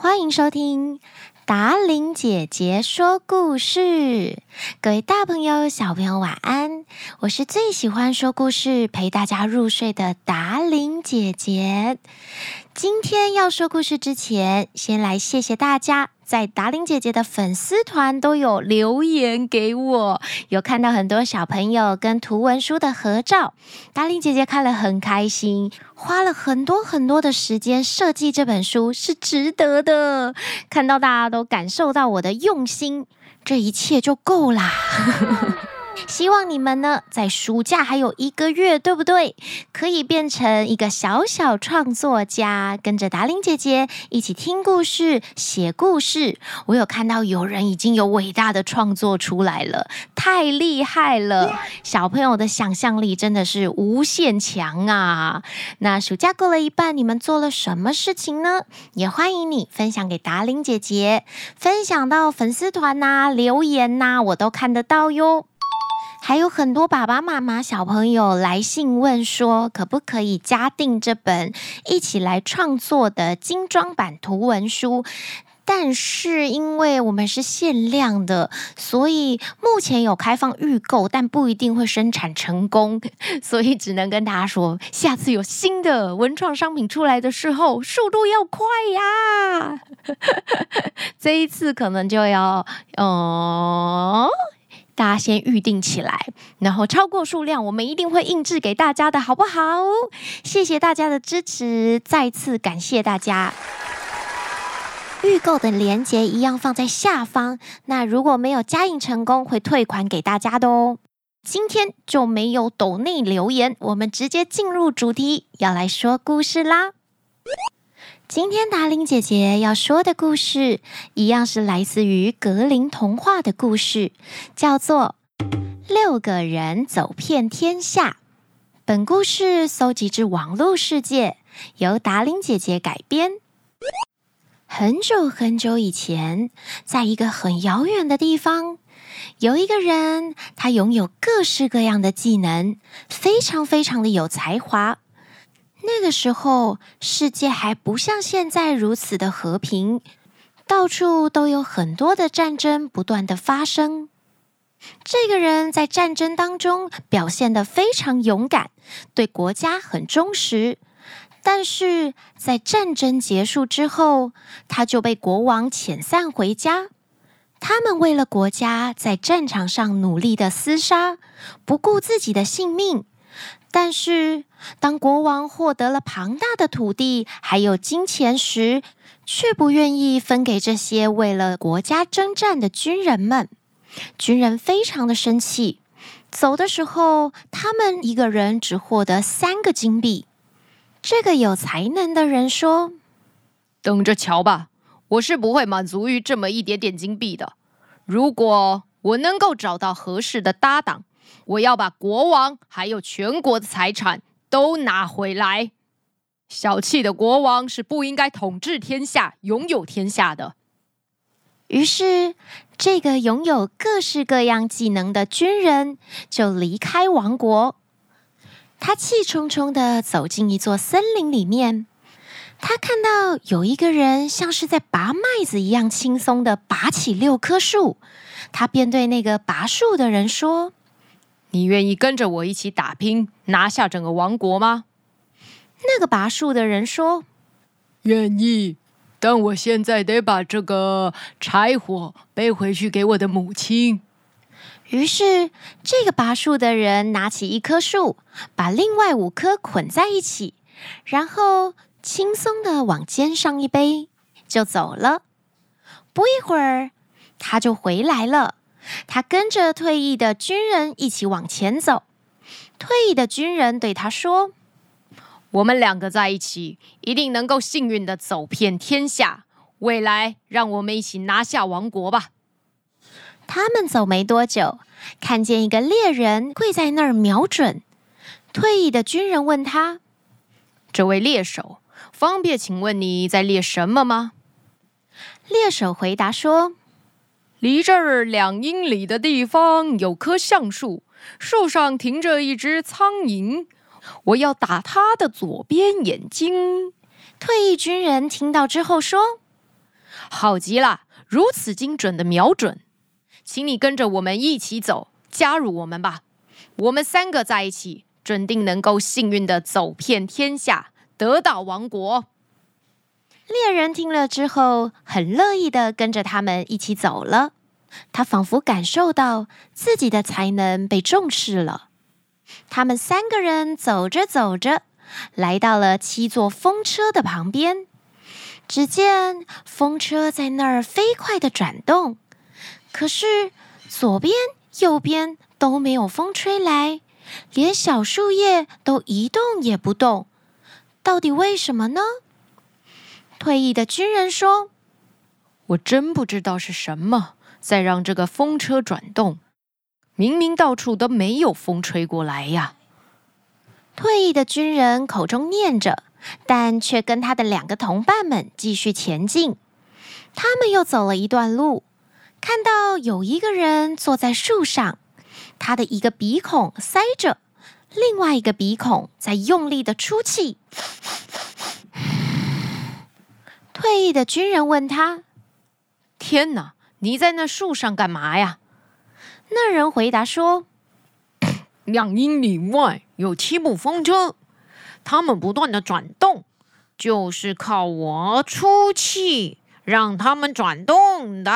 欢迎收听达琳姐姐说故事，各位大朋友、小朋友晚安！我是最喜欢说故事、陪大家入睡的达琳姐姐。今天要说故事之前，先来谢谢大家。在达玲姐姐的粉丝团都有留言给我，有看到很多小朋友跟图文书的合照，达玲姐姐看了很开心，花了很多很多的时间设计这本书是值得的。看到大家都感受到我的用心，这一切就够啦。希望你们呢，在暑假还有一个月，对不对？可以变成一个小小创作家，跟着达玲姐姐一起听故事、写故事。我有看到有人已经有伟大的创作出来了，太厉害了！小朋友的想象力真的是无限强啊！那暑假过了一半，你们做了什么事情呢？也欢迎你分享给达玲姐姐，分享到粉丝团呐、留言呐，我都看得到哟。还有很多爸爸妈妈、小朋友来信问说，可不可以加订这本一起来创作的精装版图文书？但是因为我们是限量的，所以目前有开放预购，但不一定会生产成功，所以只能跟大家说，下次有新的文创商品出来的时候，速度要快呀！这一次可能就要，嗯。先预定起来，然后超过数量，我们一定会印制给大家的，好不好？谢谢大家的支持，再次感谢大家。预购的链接一样放在下方，那如果没有加印成功，会退款给大家的哦。今天就没有抖内留言，我们直接进入主题，要来说故事啦。今天达伶姐姐要说的故事，一样是来自于格林童话的故事，叫做《六个人走遍天下》。本故事搜集至网络世界，由达伶姐姐改编。很久很久以前，在一个很遥远的地方，有一个人，他拥有各式各样的技能，非常非常的有才华。那个时候，世界还不像现在如此的和平，到处都有很多的战争不断的发生。这个人在战争当中表现得非常勇敢，对国家很忠实。但是在战争结束之后，他就被国王遣散回家。他们为了国家在战场上努力的厮杀，不顾自己的性命。但是，当国王获得了庞大的土地还有金钱时，却不愿意分给这些为了国家征战的军人们。军人非常的生气，走的时候，他们一个人只获得三个金币。这个有才能的人说：“等着瞧吧，我是不会满足于这么一点点金币的。如果我能够找到合适的搭档。”我要把国王还有全国的财产都拿回来。小气的国王是不应该统治天下、拥有天下的。于是，这个拥有各式各样技能的军人就离开王国。他气冲冲的走进一座森林里面，他看到有一个人像是在拔麦子一样轻松的拔起六棵树。他便对那个拔树的人说。你愿意跟着我一起打拼，拿下整个王国吗？那个拔树的人说：“愿意，但我现在得把这个柴火背回去给我的母亲。”于是，这个拔树的人拿起一棵树，把另外五棵捆在一起，然后轻松的往肩上一背，就走了。不一会儿，他就回来了。他跟着退役的军人一起往前走。退役的军人对他说：“我们两个在一起，一定能够幸运的走遍天下。未来，让我们一起拿下王国吧。”他们走没多久，看见一个猎人跪在那儿瞄准。退役的军人问他：“这位猎手，方便请问你在猎什么吗？”猎手回答说。离这儿两英里的地方有棵橡树，树上停着一只苍蝇，我要打它的左边眼睛。退役军人听到之后说：“好极了，如此精准的瞄准，请你跟着我们一起走，加入我们吧。我们三个在一起，准定能够幸运的走遍天下，得到王国。猎人听了之后，很乐意的跟着他们一起走了。他仿佛感受到自己的才能被重视了。他们三个人走着走着，来到了七座风车的旁边。只见风车在那儿飞快的转动，可是左边、右边都没有风吹来，连小树叶都一动也不动。到底为什么呢？退役的军人说：“我真不知道是什么在让这个风车转动。明明到处都没有风吹过来呀。”退役的军人口中念着，但却跟他的两个同伴们继续前进。他们又走了一段路，看到有一个人坐在树上，他的一个鼻孔塞着，另外一个鼻孔在用力的出气。退役的军人问他：“天哪，你在那树上干嘛呀？”那人回答说：“ 两英里外有七部风车，它们不断的转动，就是靠我出气让它们转动的。”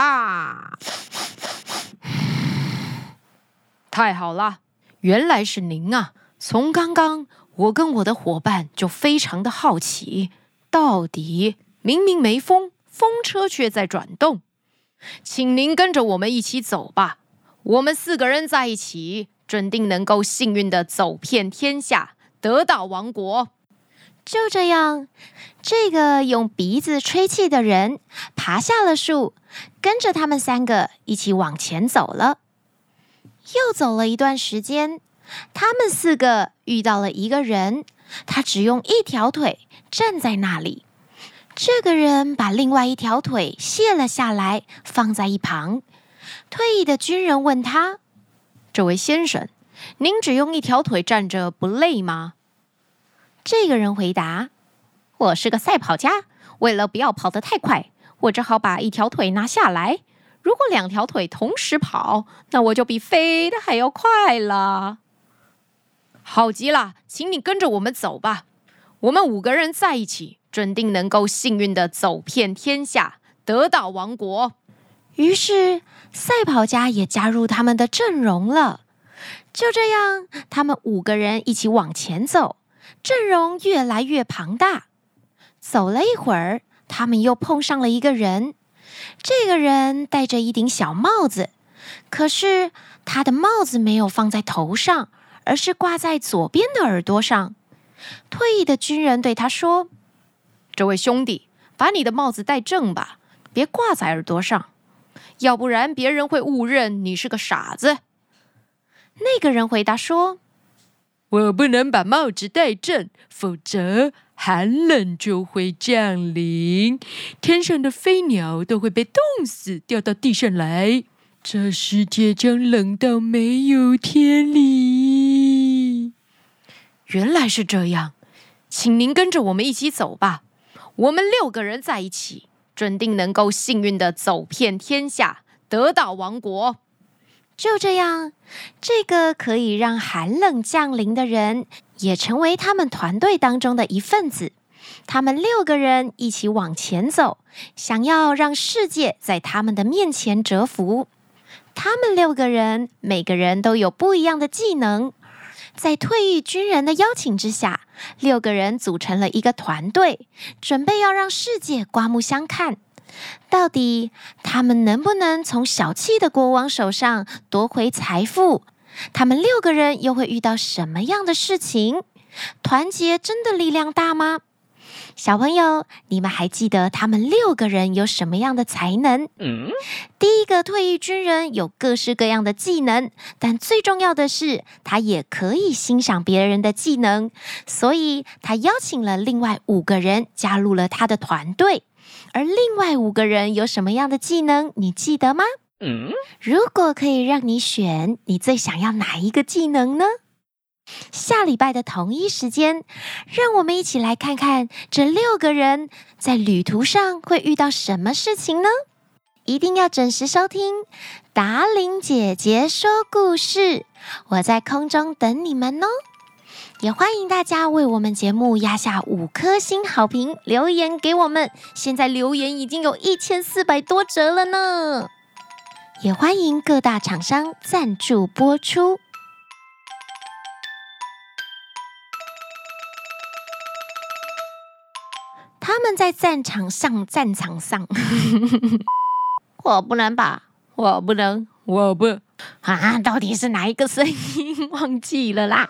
太好了，原来是您啊！从刚刚我跟我的伙伴就非常的好奇，到底。明明没风，风车却在转动，请您跟着我们一起走吧。我们四个人在一起，准定能够幸运的走遍天下，得到王国。就这样，这个用鼻子吹气的人爬下了树，跟着他们三个一起往前走了。又走了一段时间，他们四个遇到了一个人，他只用一条腿站在那里。这个人把另外一条腿卸了下来，放在一旁。退役的军人问他：“这位先生，您只用一条腿站着不累吗？”这个人回答：“我是个赛跑家，为了不要跑得太快，我只好把一条腿拿下来。如果两条腿同时跑，那我就比飞得还要快了。”好极了，请你跟着我们走吧。我们五个人在一起。准定能够幸运地走遍天下，得到王国。于是赛跑家也加入他们的阵容了。就这样，他们五个人一起往前走，阵容越来越庞大。走了一会儿，他们又碰上了一个人。这个人戴着一顶小帽子，可是他的帽子没有放在头上，而是挂在左边的耳朵上。退役的军人对他说。这位兄弟，把你的帽子戴正吧，别挂在耳朵上，要不然别人会误认你是个傻子。那个人回答说：“我不能把帽子戴正，否则寒冷就会降临，天上的飞鸟都会被冻死，掉到地上来，这世界将冷到没有天理。”原来是这样，请您跟着我们一起走吧。我们六个人在一起，准定能够幸运地走遍天下，得到王国。就这样，这个可以让寒冷降临的人，也成为他们团队当中的一份子。他们六个人一起往前走，想要让世界在他们的面前折服。他们六个人，每个人都有不一样的技能。在退役军人的邀请之下，六个人组成了一个团队，准备要让世界刮目相看。到底他们能不能从小气的国王手上夺回财富？他们六个人又会遇到什么样的事情？团结真的力量大吗？小朋友，你们还记得他们六个人有什么样的才能？嗯，第一个退役军人有各式各样的技能，但最重要的是，他也可以欣赏别人的技能，所以他邀请了另外五个人加入了他的团队。而另外五个人有什么样的技能？你记得吗？嗯，如果可以让你选，你最想要哪一个技能呢？下礼拜的同一时间，让我们一起来看看这六个人在旅途上会遇到什么事情呢？一定要准时收听达伶姐姐说故事，我在空中等你们哦。也欢迎大家为我们节目压下五颗星好评，留言给我们。现在留言已经有一千四百多折了呢。也欢迎各大厂商赞助播出。他们在战场上，战场上。我不能吧？我不能，我不啊！到底是哪一个声音？忘记了啦。